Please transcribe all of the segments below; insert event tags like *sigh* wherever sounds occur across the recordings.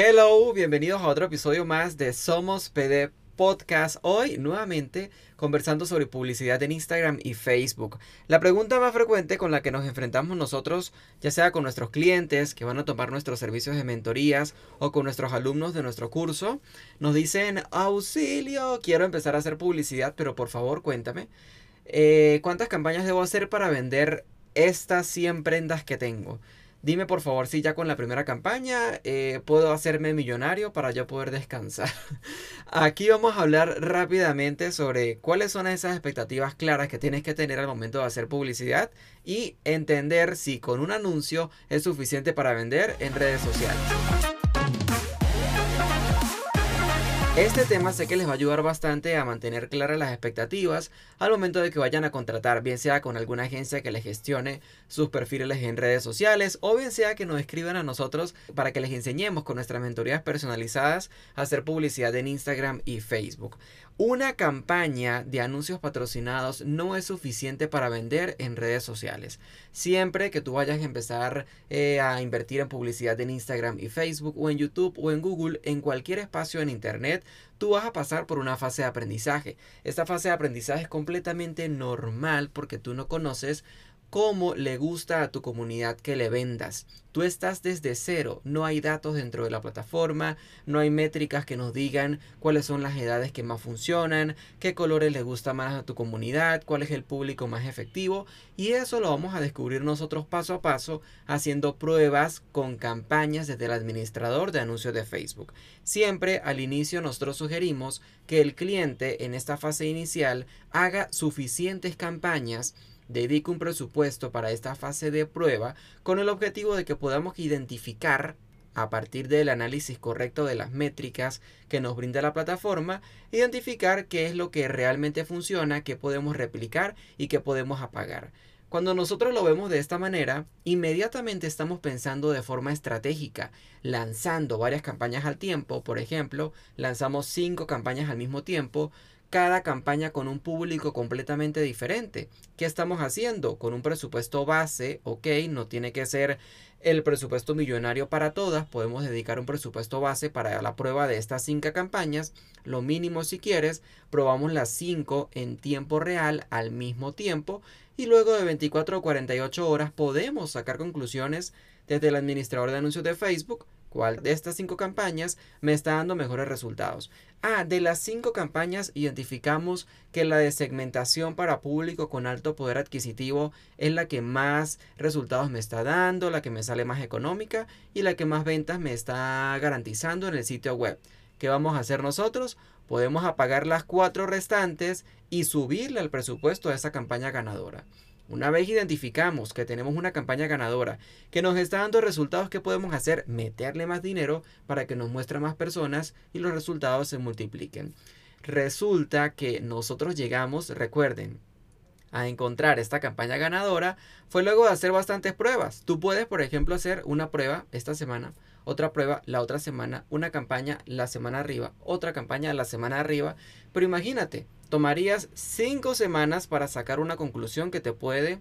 Hello, bienvenidos a otro episodio más de Somos PD Podcast. Hoy nuevamente conversando sobre publicidad en Instagram y Facebook. La pregunta más frecuente con la que nos enfrentamos nosotros, ya sea con nuestros clientes que van a tomar nuestros servicios de mentorías o con nuestros alumnos de nuestro curso, nos dicen, auxilio, quiero empezar a hacer publicidad, pero por favor cuéntame, eh, ¿cuántas campañas debo hacer para vender estas 100 prendas que tengo? Dime por favor si ya con la primera campaña eh, puedo hacerme millonario para yo poder descansar. *laughs* Aquí vamos a hablar rápidamente sobre cuáles son esas expectativas claras que tienes que tener al momento de hacer publicidad y entender si con un anuncio es suficiente para vender en redes sociales. Este tema sé que les va a ayudar bastante a mantener claras las expectativas al momento de que vayan a contratar, bien sea con alguna agencia que les gestione sus perfiles en redes sociales o bien sea que nos escriban a nosotros para que les enseñemos con nuestras mentorías personalizadas a hacer publicidad en Instagram y Facebook. Una campaña de anuncios patrocinados no es suficiente para vender en redes sociales. Siempre que tú vayas a empezar eh, a invertir en publicidad en Instagram y Facebook o en YouTube o en Google, en cualquier espacio en Internet, tú vas a pasar por una fase de aprendizaje. Esta fase de aprendizaje es completamente normal porque tú no conoces cómo le gusta a tu comunidad que le vendas. Tú estás desde cero, no hay datos dentro de la plataforma, no hay métricas que nos digan cuáles son las edades que más funcionan, qué colores le gusta más a tu comunidad, cuál es el público más efectivo y eso lo vamos a descubrir nosotros paso a paso haciendo pruebas con campañas desde el administrador de anuncios de Facebook. Siempre al inicio nosotros sugerimos que el cliente en esta fase inicial haga suficientes campañas dedico un presupuesto para esta fase de prueba con el objetivo de que podamos identificar a partir del análisis correcto de las métricas que nos brinda la plataforma, identificar qué es lo que realmente funciona, qué podemos replicar y qué podemos apagar. Cuando nosotros lo vemos de esta manera, inmediatamente estamos pensando de forma estratégica, lanzando varias campañas al tiempo, por ejemplo, lanzamos cinco campañas al mismo tiempo, cada campaña con un público completamente diferente. ¿Qué estamos haciendo? Con un presupuesto base, ok, no tiene que ser el presupuesto millonario para todas, podemos dedicar un presupuesto base para la prueba de estas cinco campañas, lo mínimo si quieres, probamos las cinco en tiempo real al mismo tiempo y luego de 24 o 48 horas podemos sacar conclusiones desde el administrador de anuncios de Facebook cuál de estas cinco campañas me está dando mejores resultados. Ah, de las cinco campañas identificamos que la de segmentación para público con alto poder adquisitivo es la que más resultados me está dando, la que me sale más económica y la que más ventas me está garantizando en el sitio web. ¿Qué vamos a hacer nosotros? Podemos apagar las cuatro restantes y subirle al presupuesto a esa campaña ganadora. Una vez identificamos que tenemos una campaña ganadora que nos está dando resultados, ¿qué podemos hacer? Meterle más dinero para que nos muestre más personas y los resultados se multipliquen. Resulta que nosotros llegamos, recuerden, a encontrar esta campaña ganadora fue luego de hacer bastantes pruebas. Tú puedes, por ejemplo, hacer una prueba esta semana, otra prueba la otra semana, una campaña la semana arriba, otra campaña la semana arriba. Pero imagínate, tomarías cinco semanas para sacar una conclusión que te puede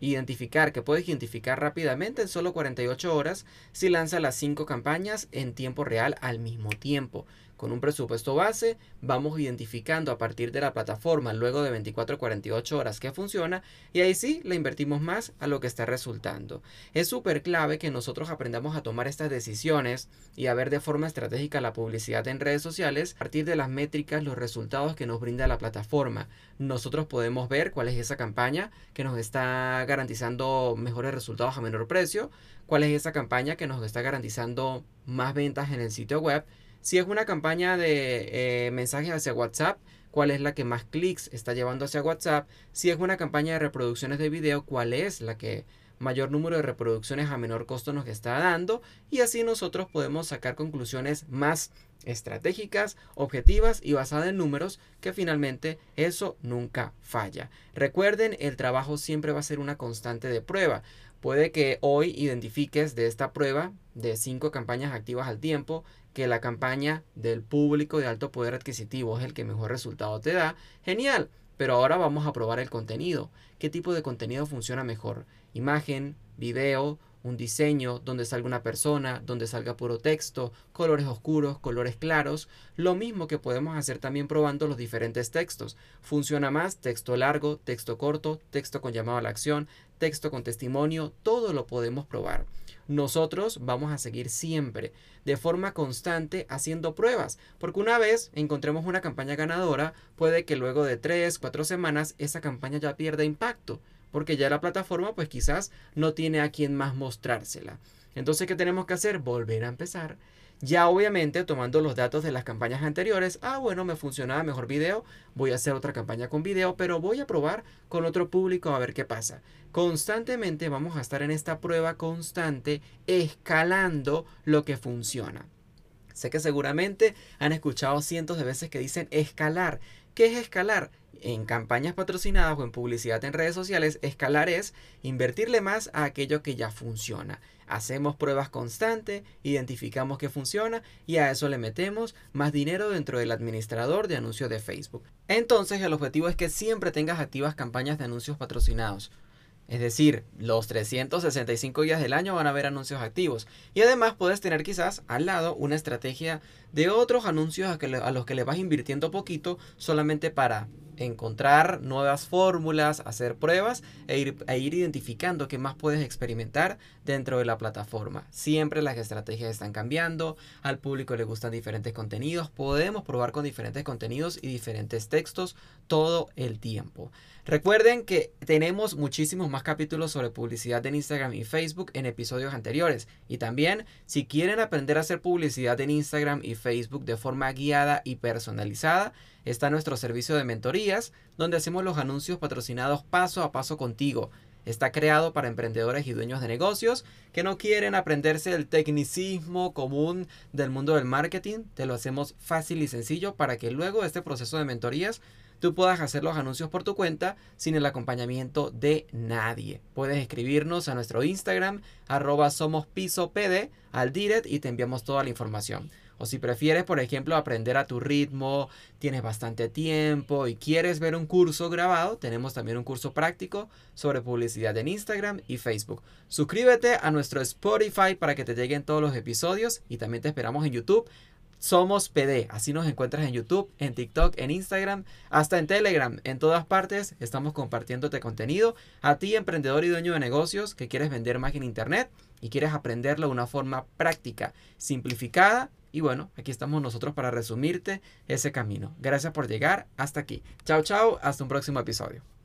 identificar, que puedes identificar rápidamente en solo 48 horas si lanza las cinco campañas en tiempo real al mismo tiempo. Con un presupuesto base, vamos identificando a partir de la plataforma luego de 24 48 horas que funciona y ahí sí le invertimos más a lo que está resultando. Es súper clave que nosotros aprendamos a tomar estas decisiones y a ver de forma estratégica la publicidad en redes sociales a partir de las métricas, los resultados que nos brinda la plataforma. Nosotros podemos ver cuál es esa campaña que nos está garantizando mejores resultados a menor precio, cuál es esa campaña que nos está garantizando más ventas en el sitio web si es una campaña de eh, mensajes hacia WhatsApp, cuál es la que más clics está llevando hacia WhatsApp. Si es una campaña de reproducciones de video, cuál es la que mayor número de reproducciones a menor costo nos está dando. Y así nosotros podemos sacar conclusiones más estratégicas, objetivas y basadas en números, que finalmente eso nunca falla. Recuerden, el trabajo siempre va a ser una constante de prueba. Puede que hoy identifiques de esta prueba de cinco campañas activas al tiempo que la campaña del público de alto poder adquisitivo es el que mejor resultado te da, genial. Pero ahora vamos a probar el contenido. ¿Qué tipo de contenido funciona mejor? ¿Imagen, video un diseño donde salga una persona, donde salga puro texto, colores oscuros, colores claros, lo mismo que podemos hacer también probando los diferentes textos. Funciona más texto largo, texto corto, texto con llamado a la acción, texto con testimonio, todo lo podemos probar. Nosotros vamos a seguir siempre de forma constante haciendo pruebas, porque una vez encontremos una campaña ganadora, puede que luego de 3, 4 semanas esa campaña ya pierda impacto porque ya la plataforma pues quizás no tiene a quien más mostrársela. Entonces, ¿qué tenemos que hacer? Volver a empezar. Ya obviamente tomando los datos de las campañas anteriores, ah bueno, me funcionaba mejor video, voy a hacer otra campaña con video, pero voy a probar con otro público a ver qué pasa. Constantemente vamos a estar en esta prueba constante, escalando lo que funciona. Sé que seguramente han escuchado cientos de veces que dicen escalar. ¿Qué es escalar? En campañas patrocinadas o en publicidad en redes sociales, escalar es invertirle más a aquello que ya funciona. Hacemos pruebas constantes, identificamos que funciona y a eso le metemos más dinero dentro del administrador de anuncios de Facebook. Entonces el objetivo es que siempre tengas activas campañas de anuncios patrocinados. Es decir, los 365 días del año van a haber anuncios activos. Y además puedes tener quizás al lado una estrategia de otros anuncios a, los que le vas invirtiendo poquito solamente para encontrar nuevas fórmulas, hacer pruebas e ir, e ir, identificando qué más puedes experimentar dentro de la plataforma. Siempre las estrategias están cambiando, al público le gustan diferentes contenidos, podemos probar con diferentes contenidos y diferentes textos todo el tiempo. Recuerden que tenemos muchísimos más capítulos sobre publicidad en Instagram y Facebook en episodios anteriores. Y también, si quieren aprender a hacer publicidad en Instagram y Facebook de forma guiada y personalizada, está nuestro servicio de mentorías, donde hacemos los anuncios patrocinados paso a paso contigo. Está creado para emprendedores y dueños de negocios que no quieren aprenderse el tecnicismo común del mundo del marketing. Te lo hacemos fácil y sencillo para que luego de este proceso de mentorías tú puedas hacer los anuncios por tu cuenta sin el acompañamiento de nadie. Puedes escribirnos a nuestro Instagram, arroba somos piso pd, al direct y te enviamos toda la información. O si prefieres, por ejemplo, aprender a tu ritmo, tienes bastante tiempo y quieres ver un curso grabado, tenemos también un curso práctico sobre publicidad en Instagram y Facebook. Suscríbete a nuestro Spotify para que te lleguen todos los episodios y también te esperamos en YouTube somos PD, así nos encuentras en YouTube, en TikTok, en Instagram, hasta en Telegram. En todas partes estamos compartiéndote contenido. A ti, emprendedor y dueño de negocios que quieres vender más en Internet y quieres aprenderlo de una forma práctica, simplificada. Y bueno, aquí estamos nosotros para resumirte ese camino. Gracias por llegar hasta aquí. Chao, chao, hasta un próximo episodio.